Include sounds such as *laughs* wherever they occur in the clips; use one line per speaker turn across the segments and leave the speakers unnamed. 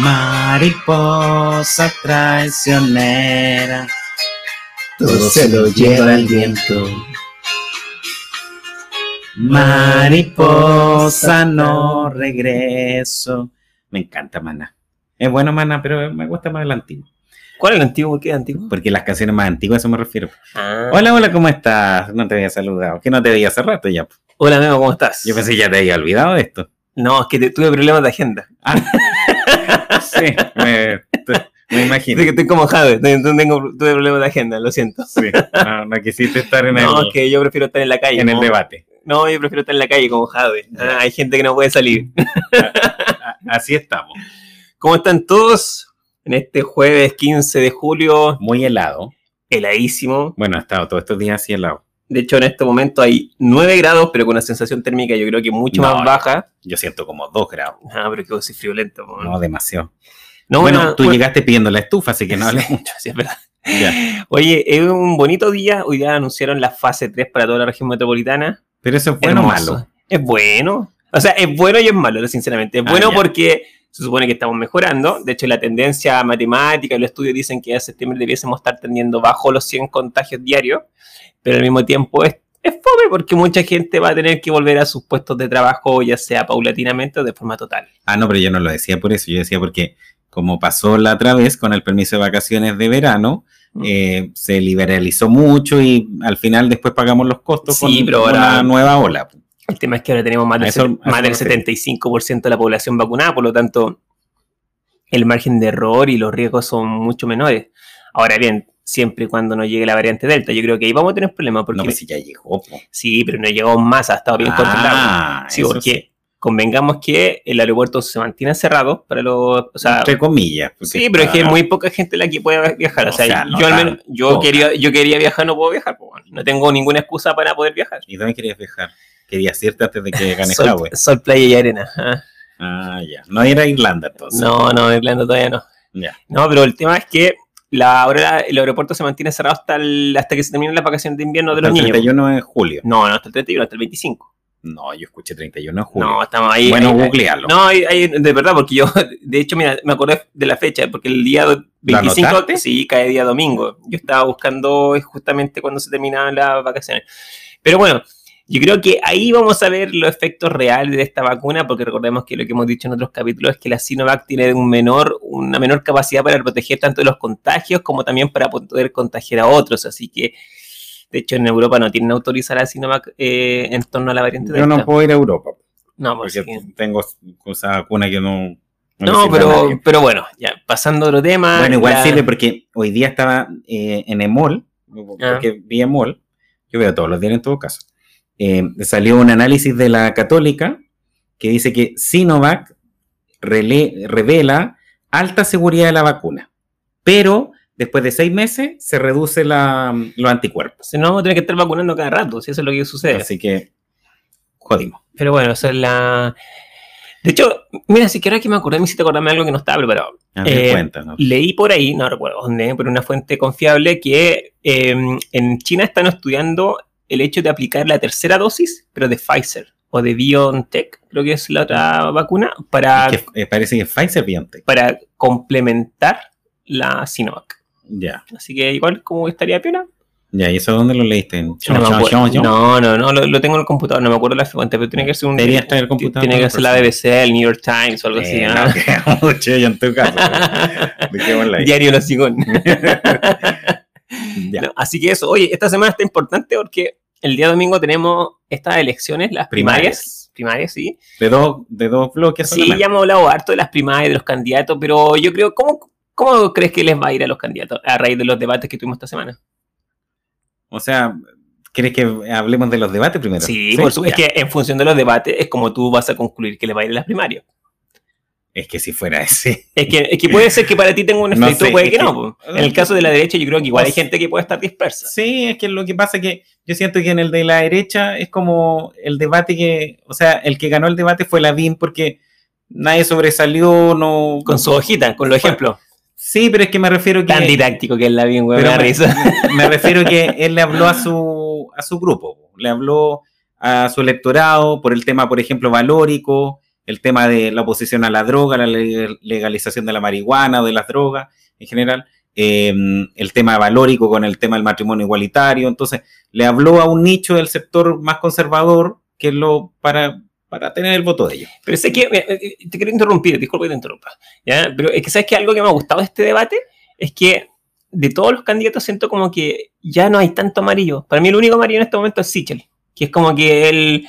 Mariposa traicionera, todo se lo lleva el viento. Mariposa no regreso. Me encanta Mana. Es bueno Mana, pero me gusta más el antiguo.
¿Cuál es el antiguo? ¿Qué es antiguo?
Porque las canciones más antiguas, a eso me refiero.
Ah.
Hola, hola, ¿cómo estás? No te había saludado. Que no te veía hace rato ya.
Hola, amigo, ¿cómo estás?
Yo pensé que ya te había olvidado de esto.
No, es que te- tuve problemas de agenda. *laughs*
Sí, me, me imagino.
Sí, que estoy como Jade, tengo, tengo- tuve problemas de agenda, lo siento.
Sí, no, no quisiste estar en, *laughs*
No,
el,
es que yo prefiero estar en la calle.
en el debate.
No, yo prefiero estar en la calle como Jade. Ah, hay gente que no puede salir. *laughs*
Así estamos.
¿Cómo están todos? En este jueves 15 de julio,
Muy helado.
heladísimo.
Bueno, ha estado todos estos días así helado.
De hecho, en este momento hay 9 grados, pero con una sensación térmica yo creo que mucho
No,
más baja.
Yo siento como dos grados.
Ah, pero que vos sois friolento. po.
No, demasiado.
No,
bueno, tú llegaste pidiendo la estufa, así que no hables *laughs* mucho.
sí, es verdad.
Ya.
Oye, es un bonito día. Hoy día anunciaron la fase 3 para toda la región metropolitana.
Pero eso es bueno o malo.
Es bueno. O sea, es bueno y es malo, sinceramente. Es
Ah,
bueno porque se supone que estamos mejorando. De hecho, la tendencia matemática, los estudios dicen que a septiembre debiésemos estar tendiendo bajo los 100 contagios diarios. Pero al mismo tiempo es, es fome porque mucha gente va a tener que volver a sus puestos de trabajo, ya sea paulatinamente o de forma total.
Ah, no, pero yo no lo decía por eso. Yo decía porque, como pasó la otra vez con el permiso de vacaciones de verano,
Mm.
eh, se liberalizó mucho y al final después pagamos los costos
Sí,
con
pero
una nueva ola.
El tema es que ahora tenemos más del,
eso- eso
más
me
del
refiero.
75% de la población vacunada, por lo tanto, el margen de error y los riesgos son mucho menores. Ahora bien, siempre y cuando no llegue la variante Delta, yo creo que ahí vamos a tener problemas, porque
No, pues si ya llegó. po.
sí, pero no llegó más, ha estado bien controlado.
Ah,
Sí,
eso
porque convengamos que el aeropuerto se mantiene cerrado para los... O sea,
Entre comillas. porque
sí, pero es que hay muy poca gente la que puede viajar. O
O
sea,
sea, no
yo al menos, yo quería, yo quería viajar, no puedo viajar. pues, no tengo ninguna excusa para poder viajar.
¿Y dónde querías viajar? Querías irte antes de que *laughs* gane
Sol,
Huawei.
sol, playa y arena. ah.
Ah, ya. No era Irlanda entonces.
No, no, Irlanda todavía no.
Ya.
No, pero el tema es que la, ahora el aeropuerto se mantiene cerrado hasta, el- hasta que se terminen las vacaciones de invierno de
Hasta
los
el
niños.
31 de julio.
No, no, hasta el 31, hasta el 25.
No, yo escuché 31 de julio.
No, estamos ahí.
bueno,
ahí-
googlealo.
No, ahí- ahí, de verdad, porque yo, *laughs* de hecho, mira, me acordé de la fecha, porque el día do- 25,
anotaste?
sí, cae día domingo. Yo estaba buscando justamente cuando se terminaban las vacaciones. Pero bueno, yo creo que ahí vamos a ver los efectos reales de esta vacuna, porque recordemos que lo que hemos dicho en otros capítulos es que la Sinovac tiene un menor, una menor capacidad para proteger tanto de los contagios como también para poder contagiar a otros. Así que, de hecho, en Europa no tienen autorizar a Sinovac eh, en torno a la variante
Yo no puedo ir a Europa.
No, pues
Porque
sí.
tengo esa vacuna que no.
No, pero, pero bueno, ya, pasando a otro tema.
Bueno, igual
la-
sirve porque hoy día estaba eh, en Emol,
Ah.
porque vi Emol, yo veo todos los días en todo caso. Eh, salió un análisis de la Católica que dice que Sinovac revela alta seguridad de la vacuna, pero después de seis meses se reduce la- los anticuerpos.
Si no, vamos a tener que estar vacunando cada rato, si eso es lo que sucede.
Así que jodimos.
Pero bueno, esa es la. De hecho, mira, si que ahora que me acordé, me hiciste acordarme de algo que no estaba preparado.
A
Eh. Leí por ahí, no recuerdo dónde, pero una fuente confiable, que eh, en China están estudiando el hecho de aplicar la tercera dosis, pero de Pfizer o de BioNTech, creo que es la otra vacuna, para,
Es que, eh, parece que Pfizer BioNTech.
para complementar la Sinovac.
Ya,
Así que igual como estaría pena,
ya, ¿y eso dónde lo leíste? ¿En
No, me
Chon,
acuerdo.
Chon, Chon?
no, no, no, lo, lo tengo en el computador, no me acuerdo la fuente, pero tiene que ser un.
Debería estar en el computador
Tiene que ser la. BBC, el New York Times o algo así.
Eh,
¿no?
no, *laughs* mucho yo en tu caso.
Diario Los Sigón. *laughs*
Ya.
No, así que eso, oye, esta semana está importante porque el día domingo tenemos estas elecciones, las primarias. Primarias, sí.
De dos, de dos bloques.
Sí,
solamente.
ya hemos hablado harto de las primarias, de los candidatos, pero yo creo, ¿cómo, ¿cómo crees que les va a ir a los candidatos a raíz de los debates que tuvimos esta semana?
O sea, ¿quieres que hablemos de los debates primero?
Sí, por supuesto. Es que en función de los debates es como tú vas a concluir que les va a ir a las primarias.
Es que si fuera ese.
Es que, es que puede ser que para ti tenga un *laughs*
No
efecto,
sé,
puede que,
que-
no. En el caso de la derecha, yo creo que igual hay gente que puede estar dispersa.
Sí, es que lo que pasa es que yo siento que en el de la derecha es como el debate que, o sea, el que ganó el debate fue Lavín porque nadie sobresalió, no...
Con su hojita, con los ejemplos.
Sí, pero es que me refiero que...
Tan didáctico que es la bien, güey, me risa. *laughs*
me refiero que *laughs* él le habló a su, a su grupo, le habló a su electorado por el tema, por ejemplo, valórico, el tema de la oposición a la droga, la legalización de la marihuana o de las drogas en general, em, el tema valórico con el tema del matrimonio igualitario. Entonces, le habló a un nicho del sector más conservador que lo para, para tener el voto de ellos.
Pero sé que, eh, eh, te quiero interrumpir, disculpa que te interrumpa, ¿ya? pero es que sabes que algo que me ha gustado de este debate es que de todos los candidatos siento como que ya no hay tanto amarillo. Para mí el único amarillo en este momento es Sichel que es como que él,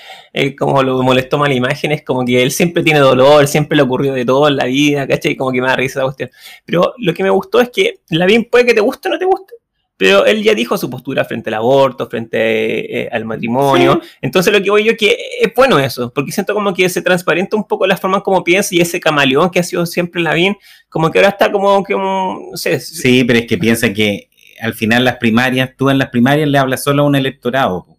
como lo molestó mal imagen, es como que él siempre tiene dolor, siempre le ocurrió de todo en la vida, ¿cachai? Como que me da risa esa cuestión. Pero lo que me gustó es que la bien puede que te guste o no te guste, pero él ya dijo su postura frente al aborto, frente eh, al matrimonio. Entonces lo que voy yo es que es bueno eso, porque siento como que se transparenta un poco la forma como piensa y ese camaleón que ha sido siempre la bien, como que ahora está como que un, no sé.
Sí, pero es que piensa que al final las primarias, tú en las primarias le hablas solo a un electorado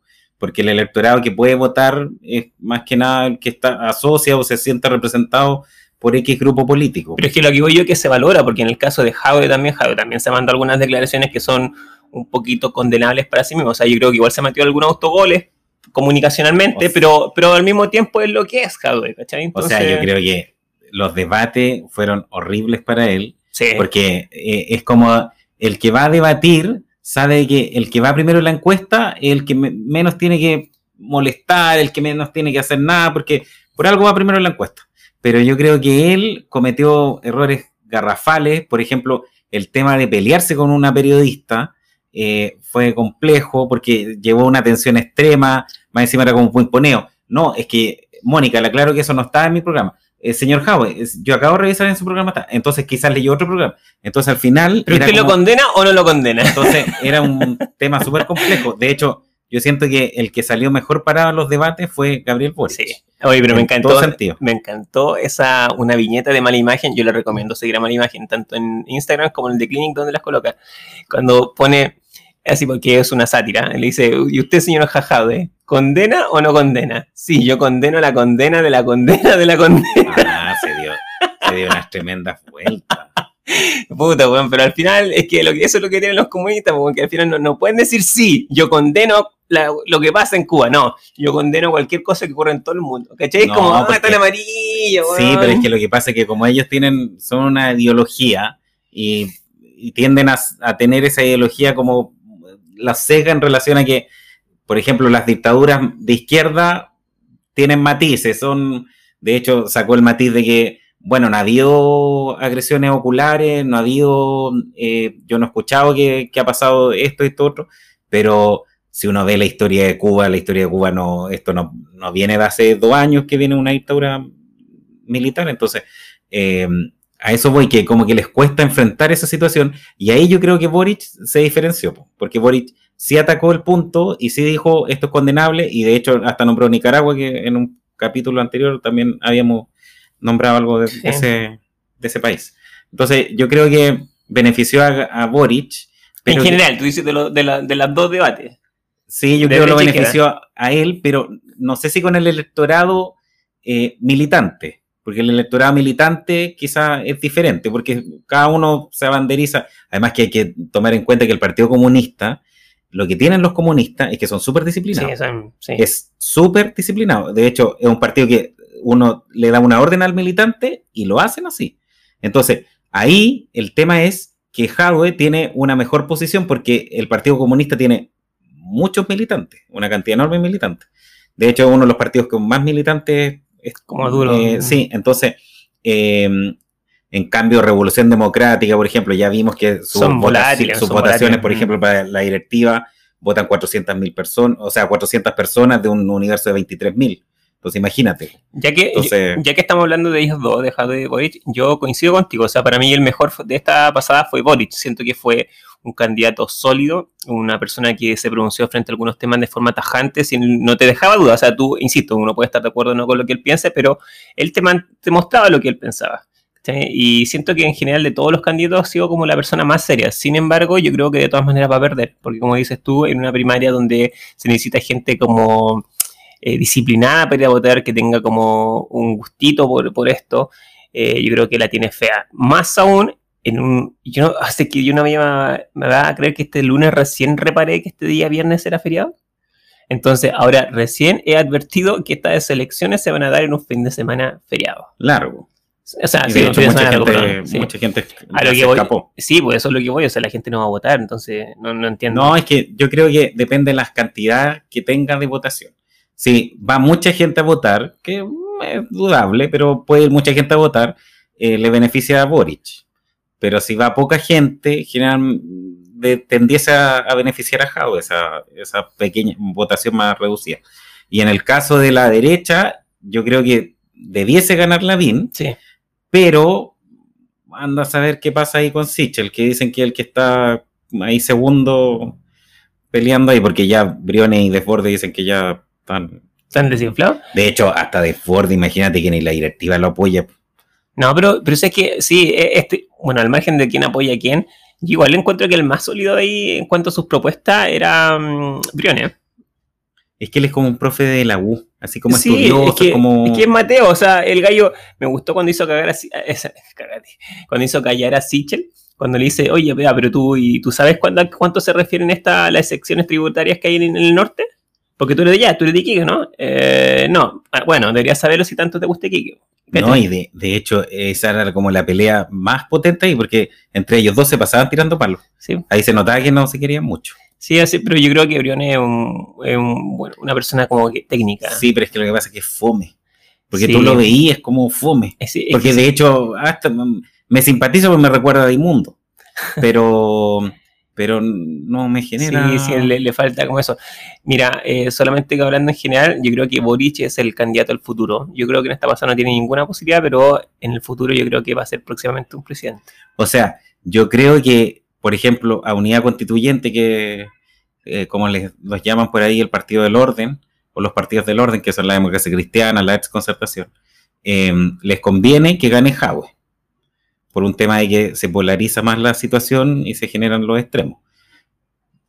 porque el electorado que puede votar es más que nada el que está asociado o se siente representado por X grupo político.
Pero es que lo que digo yo es que se valora, porque en el caso de Jaude también, Jaude también se mandó algunas declaraciones que son un poquito condenables para sí mismo. O sea, yo creo que igual se metió algunos autogoles comunicacionalmente, pero, pero al mismo tiempo es lo que es Jaude, ¿cachai?
O sea, yo creo que los debates fueron horribles para él, porque eh, es como el que va a debatir sabe que el que va primero en la encuesta es el que menos tiene que molestar, el que menos tiene que hacer nada, porque por algo va primero en la encuesta. Pero yo creo que él cometió errores garrafales, por ejemplo, el tema de pelearse con una periodista eh, fue complejo porque llevó una tensión extrema, más encima era como un imponeo. No, es que, Mónica, le aclaro que eso no está en mi programa. Eh, señor Howe, yo acabo de revisar en su programa, entonces quizás leyó otro programa. Entonces al final...
¿Pero usted lo condena o no lo condena?
Entonces *laughs* era un tema súper complejo. De hecho, yo siento que el que salió mejor parado en los debates fue Gabriel Boric. Sí.
Oye, pero me encantó, me encantó esa, una viñeta de mala imagen. Yo le recomiendo seguir a mala imagen, tanto en Instagram como en el de Clinic, donde las coloca. Cuando pone, así porque es una sátira, le dice, ¿y usted, señor Jajade, condena o no condena? Sí, yo condeno la condena de la condena de la condena.
Ah, se dio, se dio unas tremendas vueltas.
Puta, weón, pero al final es que, lo, eso es lo que tienen los comunistas, porque al final no, pueden decir sí, yo condeno lo que pasa en Cuba, no, yo condeno cualquier cosa que ocurra en todo el mundo, ¿cachai? como, ah, está el amarillo,
Sí, pero es que lo que pasa es que como ellos tienen, son una ideología y, tienden a, a, tener esa ideología como la cega en relación a que, por ejemplo, las dictaduras de izquierda tienen matices, son, de hecho, sacó el matiz de que bueno, no ha habido agresiones oculares, no ha habido, eh, yo no he escuchado que, ha pasado esto y esto otro, pero si uno ve la historia de Cuba, la historia de Cuba no, esto no, viene de hace dos años que viene una dictadura militar, entonces eh, a eso voy, que como que les cuesta enfrentar esa situación, y ahí yo creo que Boric se diferenció, porque Boric sí atacó el punto y sí dijo esto es condenable, y de hecho hasta nombró Nicaragua, que en un capítulo anterior también habíamos nombraba algo de, ese, de ese país. Entonces, yo creo que benefició a, Boric.
en general, tú dices de, de, las dos debates.
Sí, yo creo que lo benefició a él, pero no sé si con el electorado eh, militante, porque el electorado militante quizá es diferente, porque cada uno se abanderiza. Además que hay que tomar en cuenta que el Partido Comunista, lo que tienen los comunistas es que son súper disciplinados. Sí, Es súper disciplinado. De hecho, es un partido que uno le da una orden al militante y lo hacen así. Entonces, ahí el tema es que Jadwe tiene una mejor posición porque el Partido Comunista tiene muchos militantes, una cantidad enorme de militantes. De hecho, uno de los partidos con más militantes es
como duro.
Eh, sí, entonces, em, en cambio, Revolución Democrática, por ejemplo, ya vimos que sus,
son volátiles,
sus votaciones, por ejemplo, para la directiva, votan 400.000 personas, o sea, 400 personas de un universo de 23.000. Entonces, imagínate.
Ya que, ya que estamos hablando de ellos dos, de de Boric, yo coincido contigo. O sea, para mí el mejor de esta pasada fue Boric. Siento que fue un candidato sólido, una persona que se pronunció frente a algunos temas de forma tajante, sin, no te dejaba duda. O sea, tú, insisto, uno puede estar de acuerdo o no con lo que él piense, pero él te, te mostraba lo que él pensaba. Y siento que en general de todos los candidatos ha sido como la persona más seria. Sin embargo, yo creo que de todas maneras va a perder, porque como dices tú, en una primaria donde se necesita gente como eh, disciplinada para ir a votar, que tenga como un gustito por, esto, eh, yo creo que la tiene fea. Más aún, en un, yo no, *laughs* hace que yo no me, me va a creer que este lunes recién reparé que este día viernes era feriado. Entonces, ahora recién he advertido que estas elecciones se van a dar en un fin de semana feriado.
Largo.
O sea, sí,
de hecho, mucha gente,
perdón, sí.
mucha gente
A lo
se
que voy-
escapó.
Sí, pues eso es lo que voy, o sea, la gente no va a votar, entonces no, no entiendo.
No, es que yo creo que depende de las cantidades que tenga de votación. Si va mucha gente a votar, que es dudable, pero puede ir mucha gente a votar, eh, le beneficia a Boric. Pero si va poca gente, generalmente tendiese a, a beneficiar a Jao, esa, esa pequeña votación más reducida. Y en el caso de la derecha, yo creo que debiese ganar Lavín,
Sí.
pero anda a saber qué pasa ahí con Sichel, que dicen que el que está ahí segundo peleando ahí, porque ya Briones y Desborde dicen que ya están.
¿Están desinflados?
De hecho, hasta Desborde, imagínate que ni la directiva lo apoya.
No, pero, pero es que sí, e- este, bueno, al margen de quién apoya a quién, yo igual encuentro que el más sólido ahí en cuanto a sus propuestas era Briones.
Es que él es como un profe de la U, así como
Sí,
estudioso,
es que,
como.
es que es Mateo, o sea, el gallo me gustó cuando hizo cagar a, *laughs* cagate, cuando hizo callar a Sichel, cuando le dice, oye, vea, pero tú, ¿y tú sabes cuándo, cuánto se refieren esta, las secciones tributarias que hay en, en el norte? Porque tú eres de allá, tú eres de Iquique, ¿no? Eh, no, Ah, bueno, deberías saberlo si tanto te gusta Iquique.
No, y de, de hecho, esa era como la pelea más potente ahí, porque entre ellos dos se pasaban tirando palos.
Sí,
Ahí se notaba que no se querían mucho.
sí, así, pero yo creo que Briones es, un, es un- bueno, una persona como que técnica.
Sí, pero es que lo que pasa es que es fome. Porque
Sí.
tú lo veías como fome.
Es- es
Porque
que-
de hecho, hasta me simpatizo porque me recuerda a Inmundo. Pero, *laughs* pero no me genera.
Sí, sí, le, le falta como eso. Mira, eh, solamente que hablando en general, yo creo que Boric es el candidato al futuro. Yo creo que en esta pasada no tiene ninguna posibilidad, pero en el futuro yo creo que va a ser próximamente un presidente.
O sea, yo creo que, por ejemplo, a Unidad Constituyente, que eh, como les, los llaman por ahí el Partido del Orden, o los partidos del orden, que son la democracia cristiana, la ex concertación, eh, les conviene que gane Jadwe. Por un tema de que se polariza más la situación y se generan los extremos.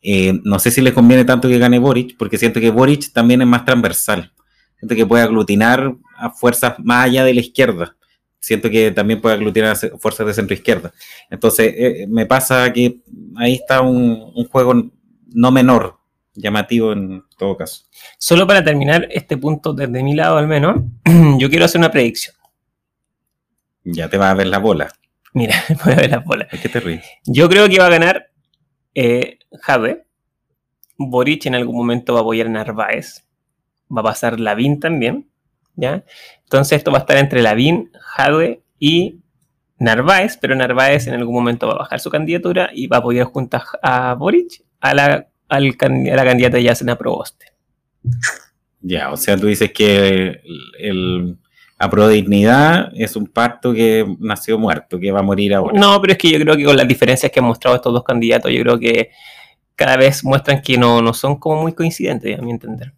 Eh, no sé si les conviene tanto que gane Boric, porque siento que Boric también es más transversal. Siento que puede aglutinar a fuerzas más allá de la izquierda. Siento que también puede aglutinar a fuerzas de centro izquierda. Entonces, eh, me pasa que ahí está un, un juego no menor, llamativo en todo caso.
Solo para terminar este punto desde mi lado al menos, *clears throat* yo quiero hacer una predicción.
Ya te va a ver la bola.
Mira, *laughs* voy a ver las bolas.
Que te ríes.
Yo creo que va a ganar eh, Jadwe. Boric en algún momento va a apoyar a Narváez. Va a pasar Lavín también. ¿ya? Entonces esto va a estar entre Lavín, Jadwe y Narváez, pero Narváez en algún momento va a bajar su candidatura y va a apoyar junto a, Boric a la, al can- a la candidata Yasena Proboste.
Ya, o sea, tú dices que el, el apro dignidad es un pacto que nació muerto, que va a morir ahora.
No, pero es que yo creo que con las diferencias que han mostrado estos dos candidatos, yo creo que cada vez muestran que no, no son como muy coincidentes, a mi entender.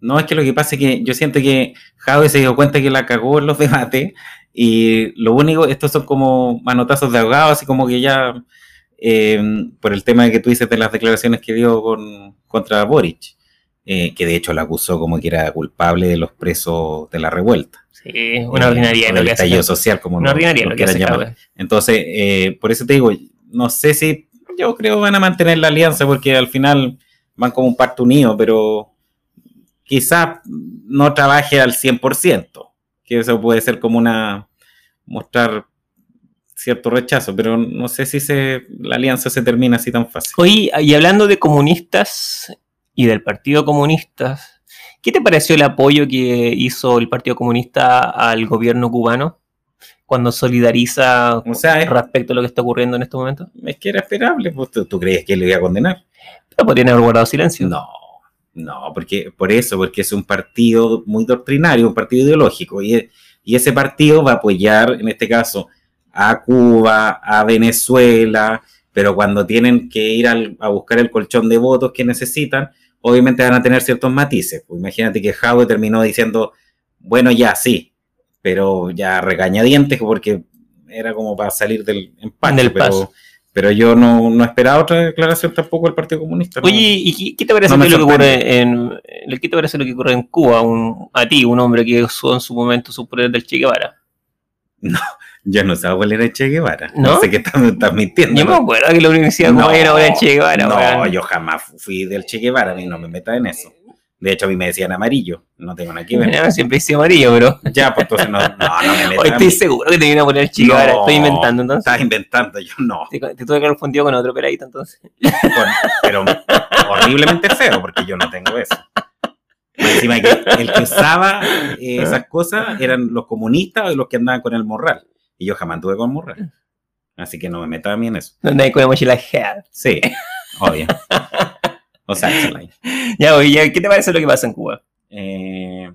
No, es que lo que pasa es que yo siento que Jadwe se dio cuenta que la cagó en los debates y lo único, estos son como manotazos de ahogado, así como que ya, eh, por el tema que tú dices de las declaraciones que dio con, contra Boric, eh, que de hecho la acusó como que era culpable de los presos de la revuelta.
Una ordinaria
o
lo que hace.
estallido social, como
Una
lo-
ordinaria
lo
lo que hace
llamar. Entonces, eh, por eso te digo, no sé si yo creo van a mantener la alianza porque al final van como un parto unido, pero quizás no trabaje al 100%, que eso puede ser como una mostrar cierto rechazo, pero no sé si se, la alianza se termina así tan fácil.
Oye, y hablando de comunistas y del Partido Comunista, ¿qué te pareció el apoyo que hizo el Partido Comunista al gobierno cubano cuando solidariza
O sea, es,
respecto a lo que está ocurriendo en este momento?
es que era esperable, pues, ¿tú, tú crees que le iba a condenar?
Pero podrían haber guardado silencio.
No, no, porque por eso, porque es un partido muy doctrinario, un partido ideológico, y, y ese partido va a apoyar, en este caso, a Cuba, a Venezuela, pero cuando tienen que ir al- a buscar el colchón de votos que necesitan, obviamente van a tener ciertos matices. Pues imagínate que Jadwe terminó diciendo, bueno, ya sí, pero ya regañadientes porque era como para salir del empate.
Del
pero,
paso.
pero yo no, no esperaba otra declaración tampoco del Partido Comunista. ¿no?
Oye, ¿y qué- te parece
No
lo que ocurre en, en- qué te parece lo que ocurre en Cuba? Un- a ti, un hombre que usó en su momento su poder del Che Guevara.
Yo no sé cuál era Che Guevara.
¿No?
No, sé qué estás, estás mintiendo.
Yo me
¿no?
acuerdo que la universidad
No,
era el Che Guevara.
no, yo jamás fui del Che Guevara, ni no me metas en eso. De hecho, a mí me decían amarillo. No tengo nada que ver.
No, siempre hice amarillo, pero.
Ya, pues entonces no, no, no me metas *laughs*
Hoy
a
estoy
mí.
seguro que te viene a poner.
No,
ahora estoy inventando entonces.
Estás inventando, yo no.
Te, te tuve que confundido con otro peladito entonces.
Pero *laughs* horriblemente feo, porque yo no tengo eso. Encima que el que usaba eh, esas cosas eran los comunistas o los que andaban con el morral. Y yo jamás tuve con morral. Así que no me metas a mí en eso.
Donde hay con la mochila head.
Sí, obvio. O sea.
Ya, oye, ¿qué te parece lo que pasa en Cuba?
Eh,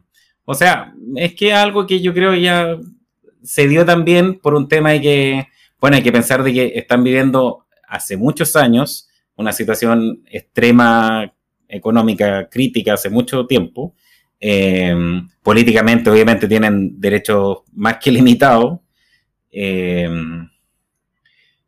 o sea, es que algo que yo creo ya se dio también por un tema de que, bueno, hay que pensar de que están viviendo hace muchos años una situación extrema económica crítica hace mucho tiempo. Eh, políticamente, obviamente, tienen derechos más que limitados. Eh,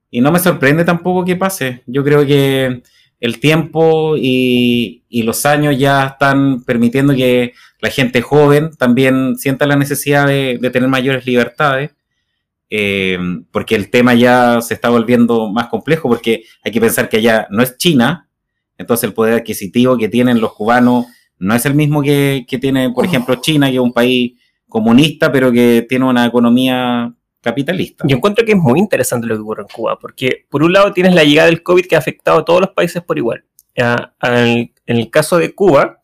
y no me sorprende tampoco que pase. Yo creo que el tiempo y, los años ya están permitiendo que la gente joven también sienta la necesidad de, de tener mayores libertades, eh, porque el tema ya se está volviendo más complejo, porque hay que pensar que allá no es China, entonces el poder adquisitivo que tienen los cubanos no es el mismo que, que tiene, por ejemplo, China, que es un país comunista, pero que tiene una economía capitalista.
Yo encuentro que es muy interesante lo que ocurre en Cuba, porque por un lado tienes la llegada del COVID que ha afectado a todos los países por igual. Al- en el caso de Cuba,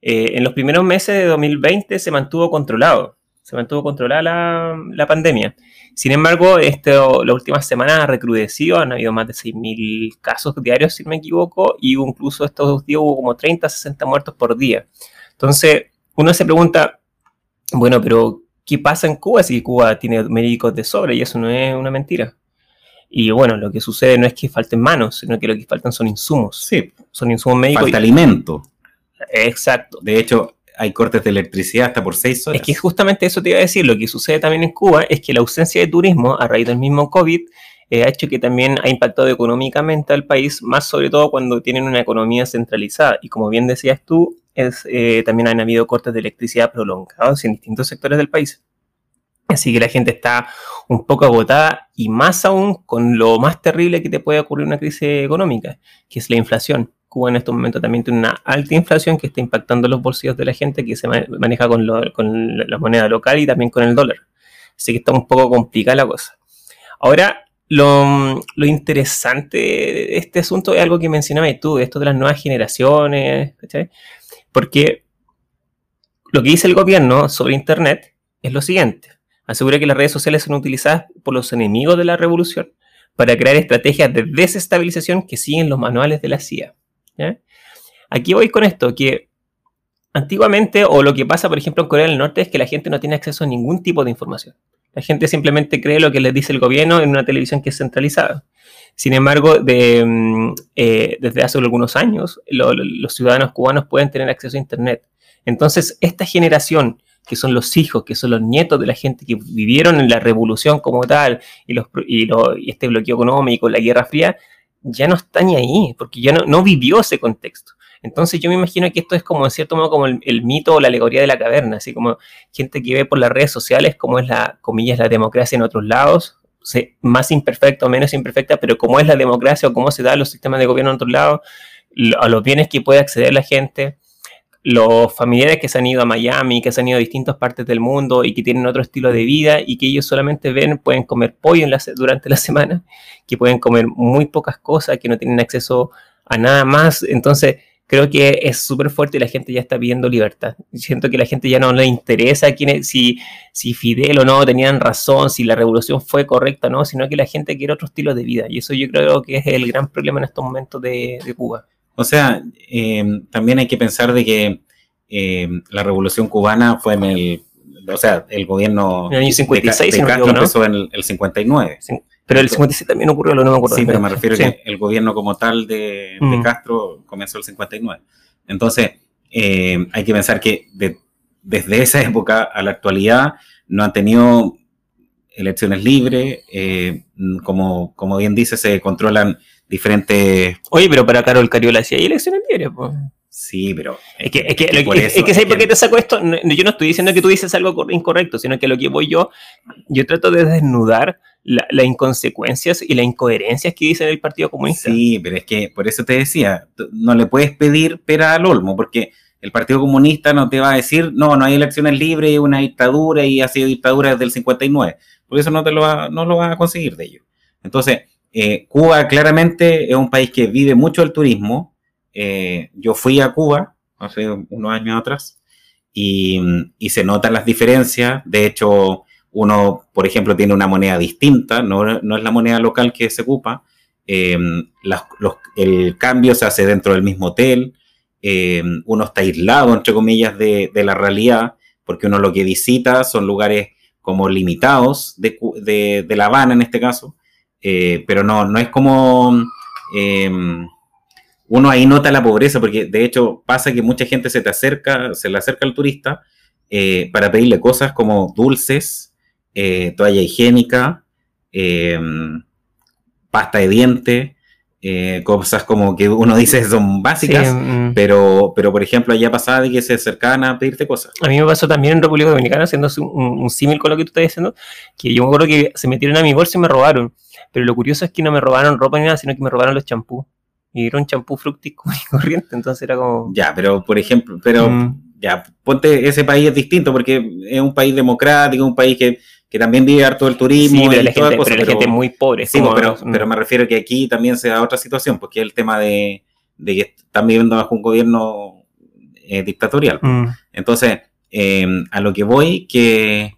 eh, en los primeros meses de 2020 se mantuvo controlado, se mantuvo controlada la, la pandemia. Sin embargo, esto, las últimas semanas ha recrudecido, han habido más de 6.000 casos diarios, si no me equivoco, y incluso estos dos días hubo como 30, 60 muertos por día. Entonces, uno se pregunta, bueno, pero ¿qué pasa en Cuba si Cuba tiene médicos de sobra? Y eso no es una mentira. Y bueno, lo que sucede no es que falten manos, sino que lo que faltan son insumos.
Sí,
Son insumos médicos.
falta
y-
alimento.
Exacto.
De hecho, hay cortes de electricidad hasta por seis horas.
Es que justamente eso te iba a decir. Lo que sucede también en Cuba es que la ausencia de turismo a raíz del mismo COVID eh, ha hecho que también ha impactado económicamente al país, más sobre todo cuando tienen una economía centralizada. Y como bien decías tú, es, eh, también han habido cortes de electricidad prolongados en distintos sectores del país. Así que la gente está un poco agotada y más aún con lo más terrible que te puede ocurrir una crisis económica, que es la inflación. Cuba en estos momentos también tiene una alta inflación que está impactando los bolsillos de la gente que se ma- maneja con la moneda local y también con el dólar. Así que está un poco complicada la cosa. Ahora, lo, lo interesante de este asunto es algo que mencionabas tú, esto de las nuevas generaciones, ¿cachai? Porque lo que dice el gobierno sobre Internet es lo siguiente. Asegura que las redes sociales son utilizadas por los enemigos de la revolución para crear estrategias de desestabilización que siguen los manuales de la CIA. Aquí voy con esto, que antiguamente, o lo que pasa, por ejemplo, en Corea del Norte, es que la gente no tiene acceso a ningún tipo de información. La gente simplemente cree lo que les dice el gobierno en una televisión que es centralizada. Sin embargo, mm, eh, desde hace algunos años, lo- lo- los ciudadanos cubanos pueden tener acceso a Internet. Entonces, esta generación, que son los hijos, que son los nietos de la gente que vivieron en la revolución como tal, y, los, y este bloqueo económico, la Guerra Fría, ya no está ni ahí, porque ya no, no vivió ese contexto. Entonces yo me imagino que esto es como, en cierto modo, como el, el mito o la alegoría de la caverna, así como gente que ve por las redes sociales cómo es la, comillas, la democracia en otros lados, más imperfecta o menos imperfecta, pero cómo es la democracia o cómo se dan los sistemas de gobierno en otros lados, a los bienes que puede acceder la gente, los familiares que se han ido a Miami, que se han ido a distintas partes del mundo y que tienen otro estilo de vida y que ellos solamente ven, pueden comer pollo durante la semana, que pueden comer muy pocas cosas, que no tienen acceso a nada más. Entonces, creo que es súper fuerte y la gente ya está pidiendo libertad. Siento que la gente ya no le interesa quién es- si, si Fidel o no tenían razón, si la revolución fue correcta o no, sino que la gente quiere otro estilo de vida. Y eso yo creo que es el gran problema en estos momentos de Cuba.
O sea, eh, también hay que pensar de que eh, la revolución cubana fue en el, o sea, el gobierno
En el año 56,
de, de
no
Castro
¿no?
empezó en el, el 59.
Pero el 56 también ocurrió, lo no me acuerdo.
Sí, pero me refiero
Sí.
a que el gobierno como tal de, de
Mm.
Castro comenzó el 59. Entonces, eh, hay que pensar que de- desde esa época a la actualidad no han tenido elecciones libres, eh, como, como bien dice, se controlan diferentes...
Oye, pero para Carol Cariola sí hay elecciones libres, pues.
Sí, pero...
Es que, es que,
que
es que ¿sabes
es
por qué te saco esto? No, yo no estoy diciendo que tú dices algo cor- incorrecto, sino que lo que voy yo, yo trato de desnudar la- las inconsecuencias y las incoherencias que dice el Partido Comunista.
Sí, pero es que por eso te decía, no le puedes pedir pera al olmo, porque el Partido Comunista no te va a decir, no, no hay elecciones libres, es una dictadura y ha sido dictadura desde el 59. Por eso no, te lo va, no lo van a conseguir de ellos. Entonces, eh, Cuba claramente es un país que vive mucho el turismo. Eh, yo fui a Cuba hace unos años atrás y, se notan las diferencias. De hecho, uno, por ejemplo, tiene una moneda distinta, no, es la moneda local que se ocupa. Eh, el cambio se hace dentro del mismo hotel. uno está aislado, entre comillas, de, la realidad, porque uno lo que visita son lugares como limitados de La Habana en este caso, eh, pero no, no es como eh, uno ahí nota la pobreza, porque de hecho pasa que mucha gente se te acerca, se le acerca al turista eh, para pedirle cosas como dulces, toalla higiénica, pasta de diente, eh, cosas como que uno dice son básicas,
Sí, mm.
pero, pero por ejemplo allá pasaba de que se acercaban a pedirte cosas.
A mí me pasó también en República Dominicana, haciendo un, un símil con lo que tú estás diciendo, que yo me acuerdo que se metieron a mi bolsa y me robaron. Pero lo curioso es que no me robaron ropa ni nada, sino que me robaron los champús. Y era un champú fructis común y corriente, entonces era como...
Ya, pero por ejemplo, pero
Mm.
Ya, ponte, ese país es distinto porque es un país democrático, un país que, que también vive harto del turismo
Sí,
y
pero la
toda
gente,
cosa,
pero la gente es muy pobre.
Sí,
como-
pero, pero me refiero que aquí también se da otra situación, porque es el tema de, de que están viviendo bajo un gobierno eh, dictatorial.
Mm.
Entonces, eh, a lo que voy, que,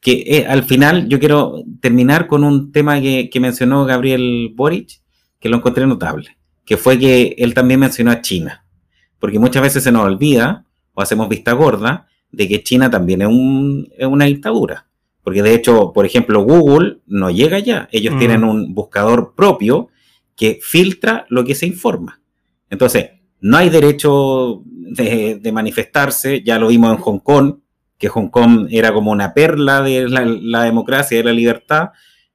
que eh, al final yo quiero terminar con un tema que, que mencionó Gabriel Boric, que lo encontré notable, que fue que él también mencionó a China, porque muchas veces se nos olvida o hacemos vista gorda de que China también es, un- es una dictadura. Porque de hecho, por ejemplo, Google no llega allá. Ellos
Mm.
tienen un buscador propio que filtra lo que se informa. Entonces, no hay derecho de, de manifestarse. Ya lo vimos en Hong Kong, que Hong Kong era como una perla de la, la democracia, de la libertad.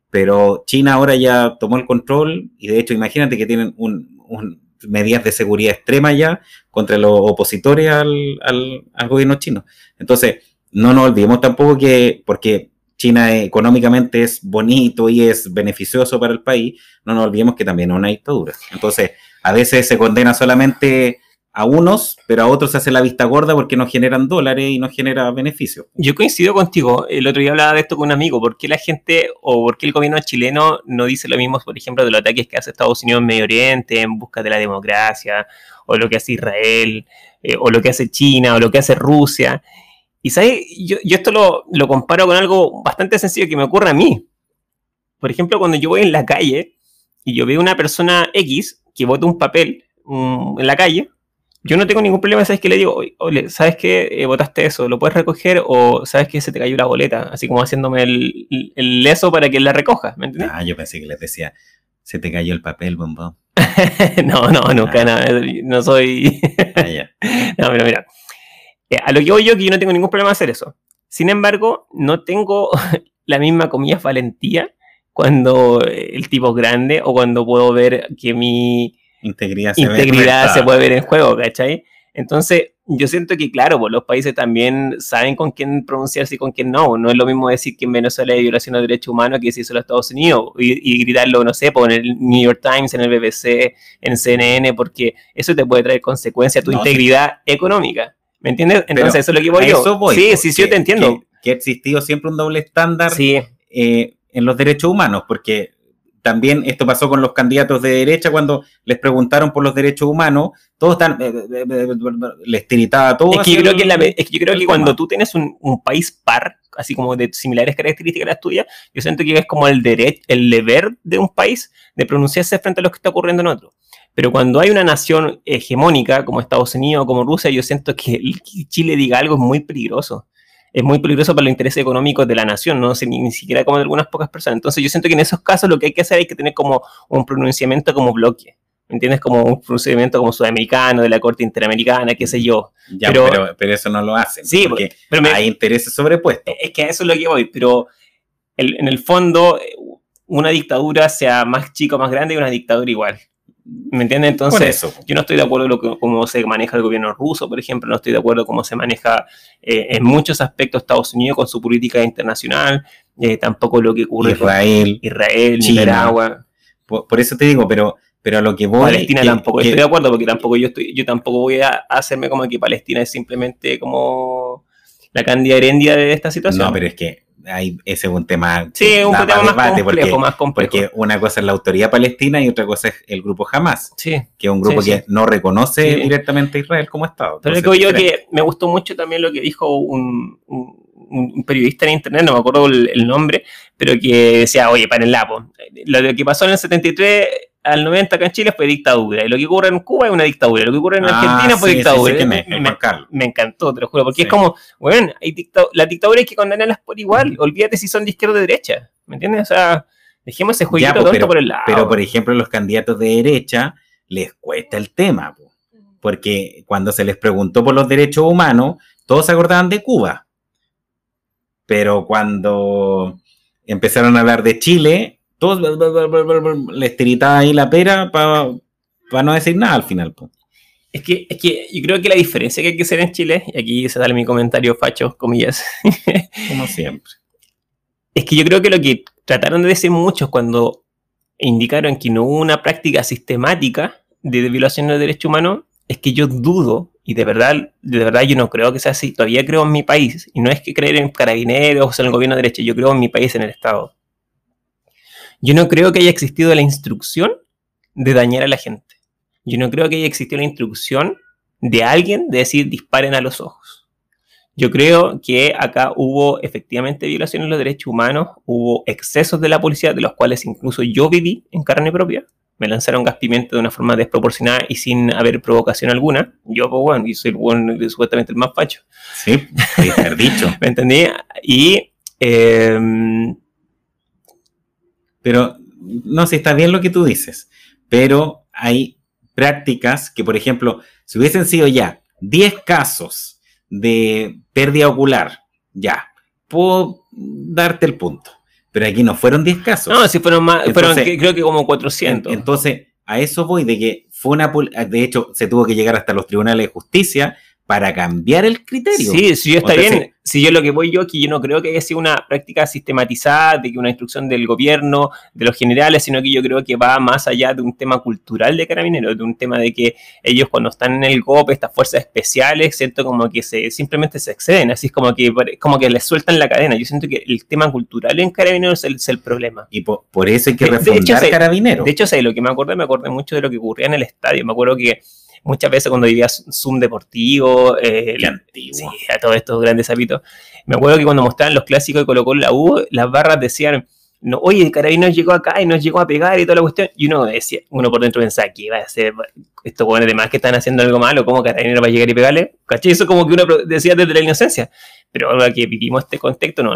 Pero China ahora ya tomó el control y de hecho, imagínate que tienen un, un- medidas de seguridad extrema ya contra los opositores al, al- gobierno chino. Entonces, no nos olvidemos tampoco que, porque China económicamente es bonito y es beneficioso para el país, no nos olvidemos que también es una dictadura. Entonces, a veces se condena solamente a unos, pero a otros se hace la vista gorda porque no generan dólares y no genera beneficios.
Yo coincido contigo. El otro día hablaba de esto con un amigo. ¿Por qué la gente o por qué el gobierno chileno no dice lo mismo, por ejemplo, de los ataques que hace Estados Unidos en Medio Oriente en busca de la democracia, o lo que hace Israel, eh, o lo que hace China, o lo que hace Rusia? Y sabes, yo, esto lo, lo comparo con algo bastante sencillo que me ocurre a mí. Por ejemplo, cuando yo voy en la calle y yo veo una persona X que bota un papel en la calle, yo no tengo ningún problema, ¿sabes qué? Le digo, "Oye, ole, ¿sabes qué? Eh, botaste eso, ¿lo puedes recoger? O ¿sabes qué? Se te cayó la boleta, así como haciéndome el, el leso para que la recoja, ¿me entiendes?
Ah, yo pensé que les decía, se te cayó el papel, bombón. *laughs*
no, no, nunca,
Ah.
nada, no soy...
Ah, *laughs*
no, pero mira, eh, a lo que voy yo, que yo no tengo ningún problema hacer eso. Sin embargo, no tengo *laughs* la misma, comillas, valentía cuando el tipo es grande o cuando puedo ver que mi
Integridad se
integridad se puede ver en juego, ¿cachai? Entonces, yo siento que, claro, pues los países también saben con quién pronunciarse y con quién no. No es lo mismo decir que en Venezuela hay violación de derechos humanos que decir solo Estados Unidos y, y gritarlo, no sé, pues en el New York Times, en el BBC, en CNN, porque eso te puede traer consecuencias a tu
No, sí.
integridad económica. ¿Me entiendes? Entonces, eso es lo que voy
A
yo.
eso voy,
sí,
pues,
sí, sí, yo te entiendo.
Que, que ha existido siempre un doble estándar
Sí,
eh, en los derechos humanos, porque también esto pasó con los candidatos de derecha cuando les preguntaron por los derechos humanos, todos están, eh, eh, eh, les tiritaba todo.
Es que, yo creo que, la- es que yo creo que cuando tú tienes un, un país par, así como de similares características a las tuyas, yo siento que es como el derecho, el deber de un país de pronunciarse frente a lo que está ocurriendo en otro. Pero cuando hay una nación hegemónica como Estados Unidos o como Rusia, yo siento que Chile diga algo es muy peligroso. Es muy peligroso para los intereses económicos de la nación, no sé, ni, ni siquiera como de algunas pocas personas. Entonces yo siento que en esos casos lo que hay que hacer es que tener como un pronunciamiento como bloque. ¿Me entiendes? Como un procedimiento como sudamericano, de la Corte Interamericana, qué sé yo.
Ya,
pero-
pero, pero, eso no lo hacen,
Sí,
porque
Pero me-
hay intereses sobrepuestos.
es que a eso es lo que voy, pero el- en el fondo, eh, una dictadura sea más chica o más grande, una dictadura igual. ¿Me entiendes?
Por
Entonces,
eso.
yo no estoy de acuerdo con cómo se maneja el gobierno ruso, por ejemplo, no estoy de acuerdo cómo se maneja eh, en muchos aspectos Estados Unidos con su política internacional, eh, tampoco lo que ocurre con
Israel,
Israel,
China.
Nicaragua.
por, por eso te digo, pero, Pero a lo que voy.
Palestina
que-
tampoco
que-
estoy de acuerdo, porque tampoco yo estoy, yo tampoco voy a hacerme como que Palestina es simplemente como la candida herendia de esta situación.
No, pero es que hay, ese es un tema.
sí, es un tema más complejo,
porque,
más complejo.
porque una cosa es la autoridad palestina y otra cosa es el grupo Hamas,
sí.
que es un grupo
Sí,
que
sí.
no reconoce directamente a Israel como Estado.
Pero digo yo que me gustó mucho también lo que dijo un, un- un periodista en internet, no me acuerdo el, el nombre, pero que decía, oye, para el lapo. Lo que pasó en el 73 al 90 acá en Chile fue dictadura, y lo que ocurre en Cuba es una dictadura, lo que ocurre en
Ah,
Argentina fue
sí, sí,
dictadura.
sí, me-
encantó, te lo juro, porque
Sí.
es como, bueno, hay dicta- la dictadura hay que condenarlas por igual, olvídate si son de izquierda o de derecha, ¿me entiendes? O sea, dejemos ese jueguito
Ya, pues,
tonto
pero-
por el lado.
Pero, por ejemplo, los candidatos de derecha les cuesta el tema, po, porque cuando se les preguntó por los derechos humanos, todos se acordaban de Cuba. Pero cuando empezaron a hablar de Chile, todos les tiritaba ahí la pera para no decir nada al final. po.
Es que, es que yo creo que la diferencia que hay que hacer en Chile, y aquí se sale mi comentario facho, comillas, *laughs*
Como siempre.
es que yo creo que lo que trataron de decir muchos cuando indicaron que no hubo una práctica sistemática de violación de derechos humanos, es que yo dudo, y de verdad, de verdad yo no creo que sea así, todavía creo en mi país, y no es que creer en carabineros o en el gobierno de derecha, yo creo en mi país, en el Estado. Yo no creo que haya existido la instrucción de dañar a la gente. Yo no creo que haya existido la instrucción de alguien de decir disparen a los ojos. Yo creo que acá hubo efectivamente violaciones de los derechos humanos, hubo excesos de la policía, de los cuales incluso yo viví en carne propia. Me lanzaron gas pimienta de una forma desproporcionada y sin haber provocación alguna. Yo, pues bueno, y soy el supuestamente el más facho.
Sí, *laughs* dicho.
¿Me entendí? Y eh,
Pero no sé, está bien lo que tú dices, pero hay prácticas que, por ejemplo, si hubiesen sido ya 10 casos de pérdida ocular, ya, puedo darte el punto. Pero aquí no fueron 10 casos.
no, si fueron más, fueron
Entonces,
creo que como
En-
400.
Entonces, a eso voy, de que fue una... De hecho, se tuvo que llegar hasta los tribunales de justicia para cambiar el criterio.
Sí, sí, está bien. Si yo lo que voy yo aquí, yo no creo que haya sido una práctica sistematizada, de que una instrucción del gobierno, de los generales, sino que yo creo que va más allá de un tema cultural de carabineros, de un tema de que ellos cuando están en el GOP, estas fuerzas especiales, siento como que se simplemente se exceden, así es como que, como que les sueltan la cadena. Yo siento que el tema cultural en carabineros es el, es el problema.
Y po- por, eso hay que
De- de
refundar
hecho,
Carabineros.
De hecho, ¿sabes? lo que me acordé, me acordé mucho de lo que ocurría en el estadio. Me acuerdo que muchas veces cuando vivía Zoom Deportivo, eh. Sí, a todos estos grandes hábitos. Me acuerdo que cuando mostraban los clásicos de Colo Colo la U, las barras decían, no, oye, el Carabineros llegó acá y nos llegó a pegar y toda la cuestión. Y uno decía, uno por dentro pensaba que iba a ser estos buenos de más que están haciendo algo malo, ¿cómo Carabineros va a llegar y pegarle? ¿Cachai? Eso como que uno decía desde la inocencia. Pero ahora que vivimos este contexto, no,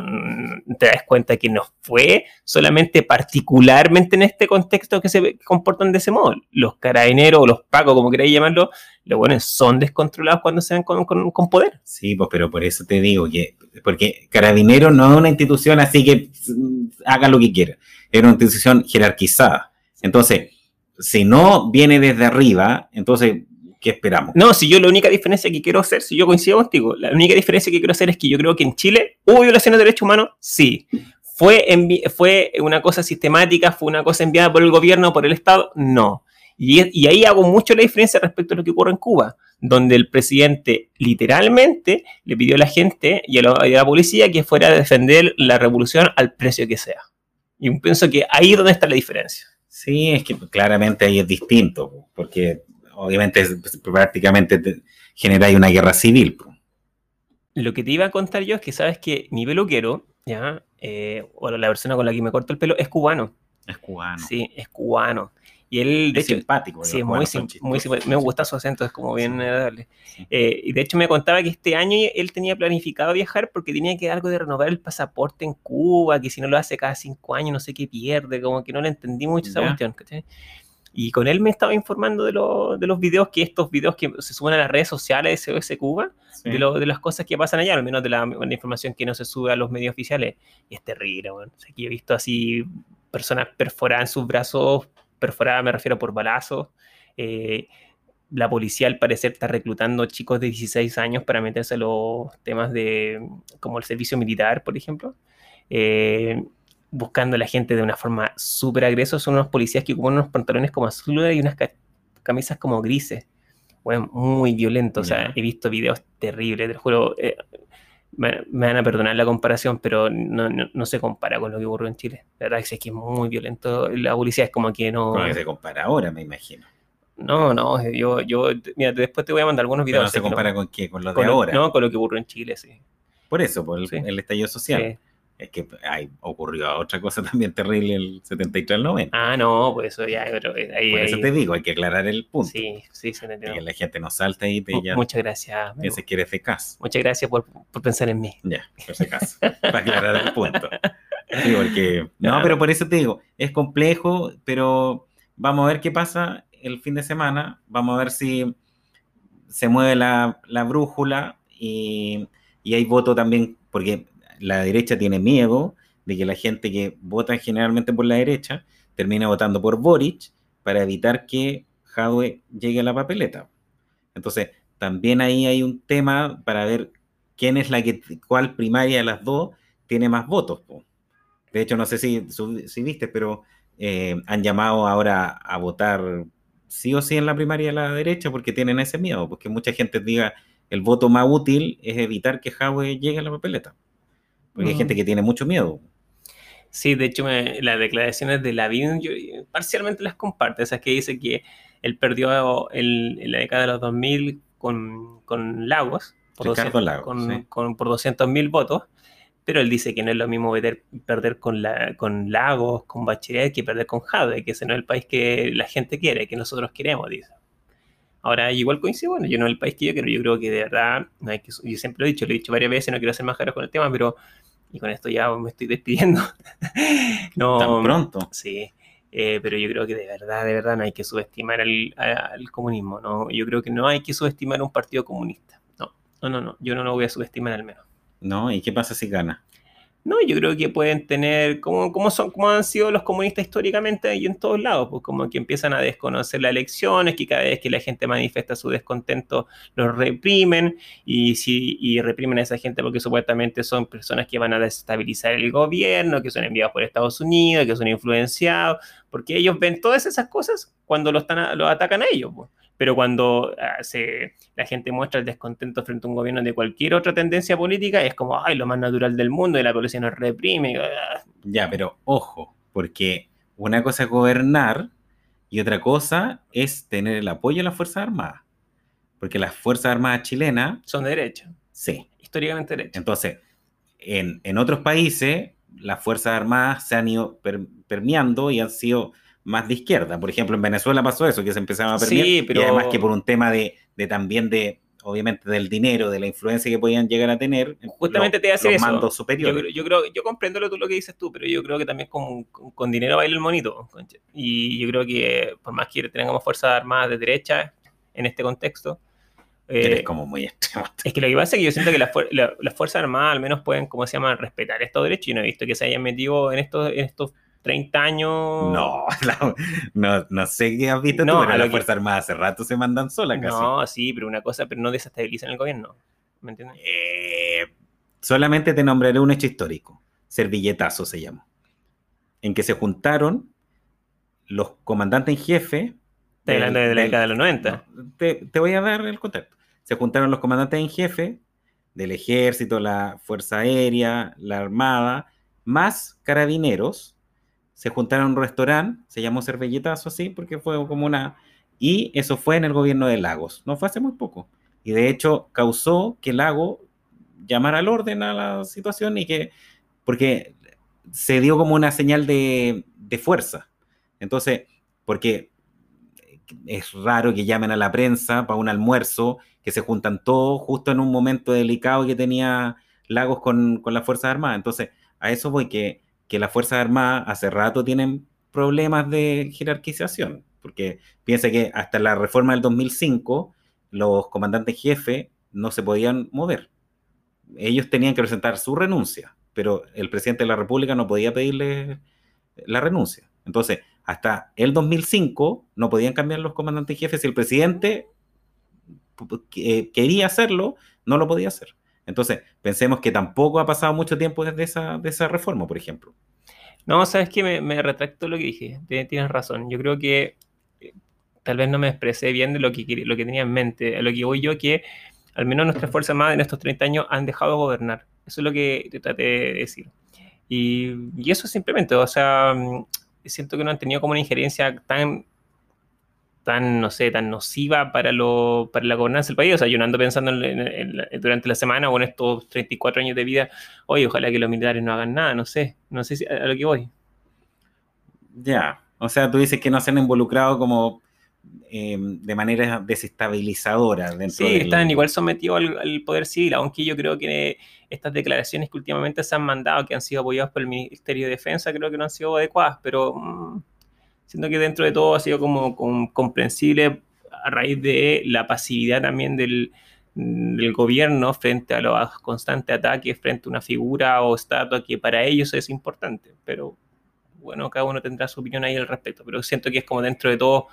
te das cuenta que no fue solamente particularmente en este contexto que se comportan de ese modo. Los carabineros o los pacos, como queráis llamarlo, los buenos son descontrolados cuando se ven con, con- con poder.
Sí, pues, pero por eso te digo que, porque Carabineros no es una institución así que mm, haga lo que quiera, es una institución jerarquizada. Entonces, si no viene desde arriba, entonces, ¿qué esperamos?
No, si yo la única diferencia que quiero hacer, si yo coincido contigo, la única diferencia que quiero hacer es que yo creo que en Chile hubo violaciones de derechos humanos, sí. ¿Fue, ¿Fue una cosa sistemática? ¿Fue una cosa enviada por el gobierno, por el Estado? No. Y, ahí hago mucho la diferencia respecto a lo que ocurre en Cuba, donde el presidente literalmente le pidió a la gente y a la, y a la policía que fuera a defender la revolución al precio que sea. Y pienso que ahí es donde está la diferencia.
Sí, es que claramente ahí es distinto, porque obviamente es- pues, prácticamente te- genera ahí una guerra civil.
Lo que te iba a contar yo es que sabes que mi peluquero, ya, eh, o la persona con la que me corto el pelo, es cubano.
Es cubano.
Sí, es cubano. Y él, de
es
hecho,
simpático.
sí, muy, sim- muy simpático. Me gusta su acento, es como bien
Sí.
agradable.
Sí.
Eh, y de hecho me contaba que este año él tenía planificado viajar porque tenía que algo de renovar el pasaporte en Cuba, que si no lo hace cada cinco años no sé qué pierde, como que no le entendí mucho esa
Ya.
cuestión. ¿cachai? Y con él me estaba informando de, lo- de los videos, que estos videos que se suben a las redes sociales de Cuba,
Sí.
de, lo- de las cosas que pasan allá, al menos de la, de la información que no se sube a los medios oficiales. Y es terrible, bueno. O sea, que yo he visto así personas perforadas en sus brazos, perforadas me refiero por balazos. Eh, la policía al parecer está reclutando chicos de 16 años para meterse a los temas de como el servicio militar, por ejemplo. Eh, buscando a la gente de una forma súper agresiva. Son unos policías que ocupan unos pantalones como azules y unas ca- camisas como grises. Bueno, muy violento. O sea, he visto videos terribles, te lo juro. eh, me, me van a perdonar la comparación, pero no, no, no se compara con lo que ocurrió en Chile. La verdad es que es muy violento. La policía es como que no.
Con lo que se compara ahora, me imagino.
No, no, yo, yo, mira, después te voy a mandar algunos
Pero
videos.
no se
lo-
compara con qué, con lo de
con lo-
ahora.
No, con lo que ocurrió en Chile, sí.
Por eso, por el,
Sí.
el estallido social.
Sí.
Es que ocurrió otra cosa *laughs* también terrible el 73 al 90.
Ah, no, pues eso ya, pero ahí,
Por eso
ahí-
te digo, hay que aclarar el punto.
Sí, sí, se entendió.
que la gente no salta y te ya
Muchas gracias.
Pienses que eres eficaz.
Muchas gracias por, por pensar en mí.
Ya, por si acaso. para aclarar el punto. *laughs* Sí, porque. No, pero por eso te digo, es complejo, pero vamos a ver qué pasa el fin de semana. Vamos a ver si se mueve la, la brújula y, y hay voto también, porque la derecha tiene miedo de que la gente que vota generalmente por la derecha termine votando por Boric para evitar que Jadwe llegue a la papeleta. Entonces, también ahí hay un tema para ver quién es la que, cuál primaria de las dos tiene más votos. De hecho, no sé si, si viste, pero eh, han llamado ahora a votar sí o sí en la primaria de la derecha porque tienen ese miedo, porque mucha gente diga el voto más útil es evitar que Jadwe llegue a la papeleta. Porque hay
Mm.
gente que tiene mucho miedo.
Sí, de hecho, me- las declaraciones de Lavín, yo parcialmente las comparto. Esas que dice que él perdió el- en la década de los 2000 con, con Lagos, por
Ricardo
200
Lagos,
con,
sí.
con- por 200 mil votos, pero él dice que no es lo mismo perder, perder con, la, con Lagos, con Bachelet, que perder con Jadwe, que ese no es el país que la gente quiere, que nosotros queremos, dice. Ahora, igual coincido, bueno, yo no es el país que yo quiero, yo creo que de verdad, no hay que, yo siempre lo he dicho, lo he dicho varias veces, no quiero hacer más con el tema, pero, y con esto ya me estoy despidiendo. *laughs* no,
Tan pronto.
Sí, eh, pero yo creo que de verdad, de verdad no hay que subestimar al, comunismo, ¿no? Yo creo que no hay que subestimar un partido comunista. No, no, no, no, yo no lo voy a subestimar al menos.
¿No? ¿Y qué pasa si gana?
No, yo creo que pueden tener, como, como, son, como han sido los comunistas históricamente y en todos lados, pues como que empiezan a desconocer las elecciones, que cada vez que la gente manifiesta su descontento los reprimen y, si, y reprimen a esa gente porque supuestamente son personas que van a desestabilizar el gobierno, que son enviados por Estados Unidos, que son influenciados, porque ellos ven todas esas cosas cuando los, los atacan a ellos. pues. Pero cuando ah, se, la gente muestra el descontento frente a un gobierno de cualquier otra tendencia política, es como, ay, lo más natural del mundo y la policía nos reprime. ah.
Ya, pero ojo, porque una cosa es gobernar y otra cosa es tener el apoyo de las Fuerzas Armadas. Porque las Fuerzas Armadas chilenas,
Son de derecha,
sí.
históricamente derecha.
Entonces, en, en otros países, las Fuerzas Armadas se han ido per- permeando y han sido más de izquierda. Por ejemplo, en Venezuela pasó eso, que se empezaban a permear.
Sí, pero-
Y además que por un tema de, de también de, obviamente, del dinero, de la influencia que podían llegar a tener
Justamente
lo-
te decir
los
eso.
mandos
Yo,
superiores.
creo- yo creo, yo comprendo lo, lo que dices tú, pero yo creo que también con, con- con dinero baila el monito. concha. Y yo creo que por más que tengamos fuerzas armadas de derecha en este contexto, eh,
Eres como muy extremo. *laughs*
Es que lo que pasa es que yo siento que las, la- Fuerzas Armadas al menos pueden, ¿cómo se llama?, respetar estos derechos. Yo no he visto que se hayan metido en estos, en estos 30 años.
No, *laughs* la- no, no sé qué has visto
No,
tú,
a
pero
lo
las
que-
Fuerzas Armadas hace rato se mandan solas casi.
No, sí, pero una cosa, pero no desestabilizan el gobierno. ¿Me entiendes?
Eh, solamente te nombraré un hecho histórico. Servilletazo se llamó. En que se juntaron los comandantes en jefe. Del-
hablando de la década de los 90.
no, te, te voy a dar el contexto. Se juntaron los comandantes en jefe del ejército, la Fuerza Aérea, la Armada, más carabineros. Se juntaron en un restaurante, se llamó Servilletazo así, porque fue como una... Y eso fue en el gobierno de Lagos, no fue hace muy poco. Y de hecho causó que Lago llamara al orden a la situación y que... Porque se dio como una señal de, de fuerza. Entonces, porque es raro que llamen a la prensa para un almuerzo, que se juntan todos justo en un momento delicado que tenía Lagos con, con las Fuerzas Armadas. Entonces, a eso voy, que, que las Fuerzas Armadas hace rato tienen problemas de jerarquización, porque piensa que hasta la reforma del 2005 los comandantes jefe no se podían mover. Ellos tenían que presentar su renuncia, pero el presidente de la República no podía pedirle la renuncia. Entonces, hasta el 2005 no podían cambiar los comandantes jefes si el presidente eh, quería hacerlo, no lo podía hacer. Entonces, pensemos que tampoco ha pasado mucho tiempo desde esa, reforma, por ejemplo.
No, sabes que me, me retracto lo que dije. Tien- Tienes razón. Yo creo que eh, tal vez no me expresé bien de lo que, lo que tenía en mente. A lo que voy yo, que al menos nuestras Fuerzas Armadas en estos 30 años han dejado de gobernar. Eso es lo que te traté de decir. Y, y eso simplemente, o sea, mm, siento que no han tenido como una injerencia tan, tan no sé, tan nociva para, lo, para la gobernanza del país. O sea, yo no ando pensando en- en- en la- durante la semana o en estos 34 años de vida, oye, ojalá que los militares no hagan nada, no sé, no sé si a, a lo que voy.
Ya. O sea, tú dices que no se han involucrado como eh, de manera desestabilizadora dentro
Sí,
del-
están igual sometidos al, al poder civil, aunque yo creo que estas declaraciones que últimamente se han mandado, que han sido apoyadas por el Ministerio de Defensa, creo que no han sido adecuadas, pero mm, siento que dentro de todo ha sido como, com- comprensible a raíz de la pasividad también del, del gobierno frente a los constantes ataques frente a una figura o estatua que para ellos es importante, pero bueno, cada uno tendrá su opinión ahí al respecto, pero siento que es como dentro de todo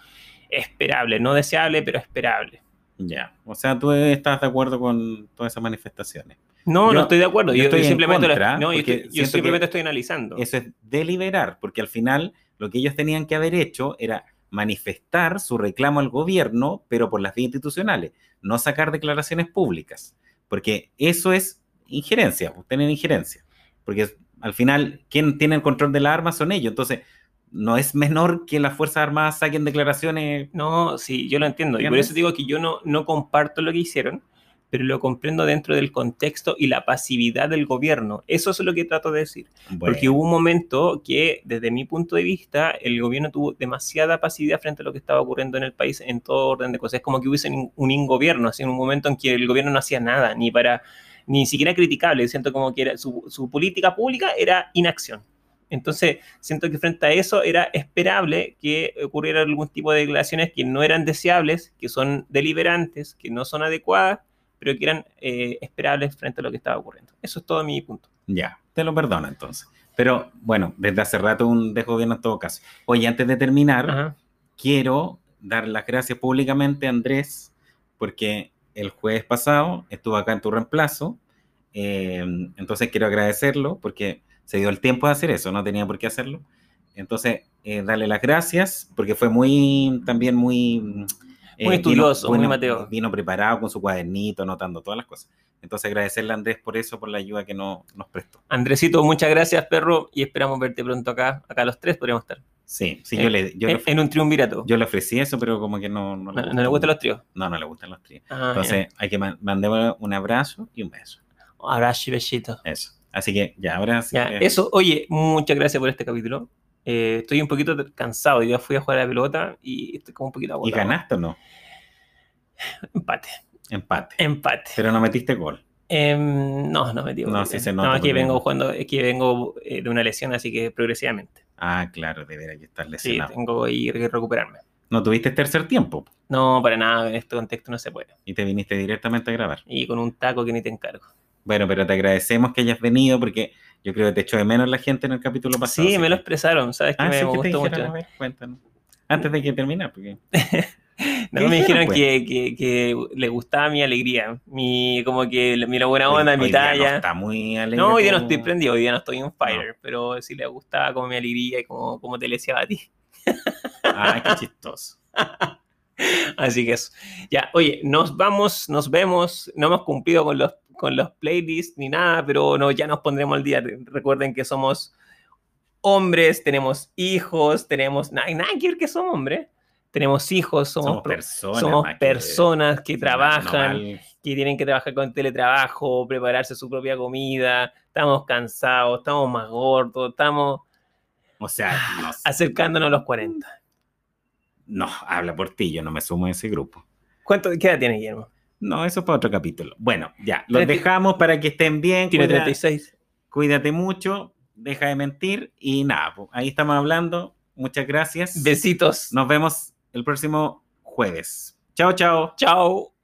esperable, no deseable, pero esperable.
Ya. O sea, tú estás de acuerdo con todas esas manifestaciones.
No,
Yo-
no estoy de acuerdo.
yo
Yo,
estoy
yo simplemente,
contra,
no, yo, simplemente estoy analizando.
Eso es deliberar, porque al final lo que ellos tenían que haber hecho era manifestar su reclamo al gobierno, pero por las vías institucionales, no sacar declaraciones públicas, porque eso es injerencia, pues, tener injerencia, porque al final quien tiene el control de las armas son ellos, entonces no es menor que las Fuerzas Armadas saquen declaraciones.
No, sí, yo lo entiendo. Y por eso digo que yo no, no comparto lo que hicieron, pero lo comprendo dentro del contexto y la pasividad del gobierno. Eso es lo que trato de decir. Porque hubo un momento que, desde mi punto de vista, el gobierno tuvo demasiada pasividad frente a lo que estaba ocurriendo en el país en todo orden de cosas. Es como que hubiese un, un ingobierno, así en un momento en que el gobierno no hacía nada, ni para, ni siquiera criticable. Siento como que era, su, su política pública era inacción. Entonces, siento que frente a eso era esperable que ocurriera algún tipo de declaraciones que no eran deseables, que son deliberantes, que no son adecuadas, pero que eran eh, esperables frente a lo que estaba ocurriendo. Eso es todo mi punto.
Ya, te lo perdono entonces. Pero bueno, desde hace rato un desgobierno en todo caso. Oye, antes de terminar,
Ajá.
quiero dar las gracias públicamente a Andrés, porque el jueves pasado estuvo acá en tu reemplazo. eh, entonces quiero agradecerlo porque se dio el tiempo de hacer eso, no tenía por qué hacerlo. Entonces, eh, darle las gracias porque fue muy, también muy... eh,
Muy estudioso, muy
vino-
Mateo.
Vino preparado con su cuadernito, anotando todas las cosas. Entonces, agradecerle a Andrés por eso, por la ayuda que no- nos prestó.
Andresito, muchas gracias, perro, y esperamos verte pronto acá. Acá los tres podríamos estar.
Sí, sí,
Eh,
yo, le, yo,
en,
le,
en un triunvirato.
yo le ofrecí eso, pero como que no, no,
no, no le gustan los tríos.
No, no le gustan los tríos.
Ah,
Entonces hay que man- mandar un abrazo y un beso.
Abrazo y besito.
Eso. Así que ya, ahora sí.
Ya,
que-
eso, oye, muchas gracias por este capítulo. Eh, estoy un poquito cansado. Día fui a jugar a la pelota y estoy como un poquito
¿Y
agotado.
ganaste o no?
Empate.
Empate.
Empate.
Pero no metiste gol.
Em, no, no me digo.
No, sí se nota
No, es que vengo jugando, es que vengo eh, de una lesión, así que progresivamente.
Ah, claro, de veras que estás
Sí,
lesionado.
tengo que que recuperarme.
No tuviste tercer tiempo
No, para nada, en este contexto no se puede.
y te viniste directamente a grabar.
Y con un taco que ni te encargo.
Bueno, pero te agradecemos que hayas venido porque yo creo que te echó de menos la gente en el capítulo pasado.
Sí, me lo expresaron, ¿sabes? Que
Ah,
me
sí, que te
gustó
dijeron,
mucho.
cuéntanos. Antes de que termine, porque... *laughs*
No,
¿Qué
me dijeron
pues?
que, que, que le gustaba mi alegría, mi como que mi la buena onda,
hoy-
mi
hoy día No
talla.
está muy alegre.
No, hoy día no estoy prendido, hoy día no estoy en fire, pero sí le gustaba como mi alegría y como, como te leseaba a ti.
Ah, qué chistoso. *laughs*
Así que eso. Ya, oye, nos vamos, nos vemos. No hemos cumplido con los, con los playlists ni nada, pero no, ya nos pondremos al día. Recuerden que somos hombres, tenemos hijos, tenemos. Nada, nada que ver que somos hombres. Tenemos hijos, somos,
personas.
somos
que-
personas que trabajan, que tienen que trabajar con teletrabajo, prepararse su propia comida. Estamos cansados, estamos más gordos, estamos
O sea, no,
acercándonos a los 40.
no, habla por ti, yo no me sumo a ese grupo.
¿Cuánto, ¿Qué edad tiene Guillermo?
No, eso es para otro capítulo. Bueno, ya, los dejamos para que estén bien.
Tiene
cuida-
36.
cuídate mucho, deja de mentir y nada, pues, ahí estamos hablando. Muchas gracias.
Besitos.
Nos vemos el próximo jueves. Chao, chao.
Chao.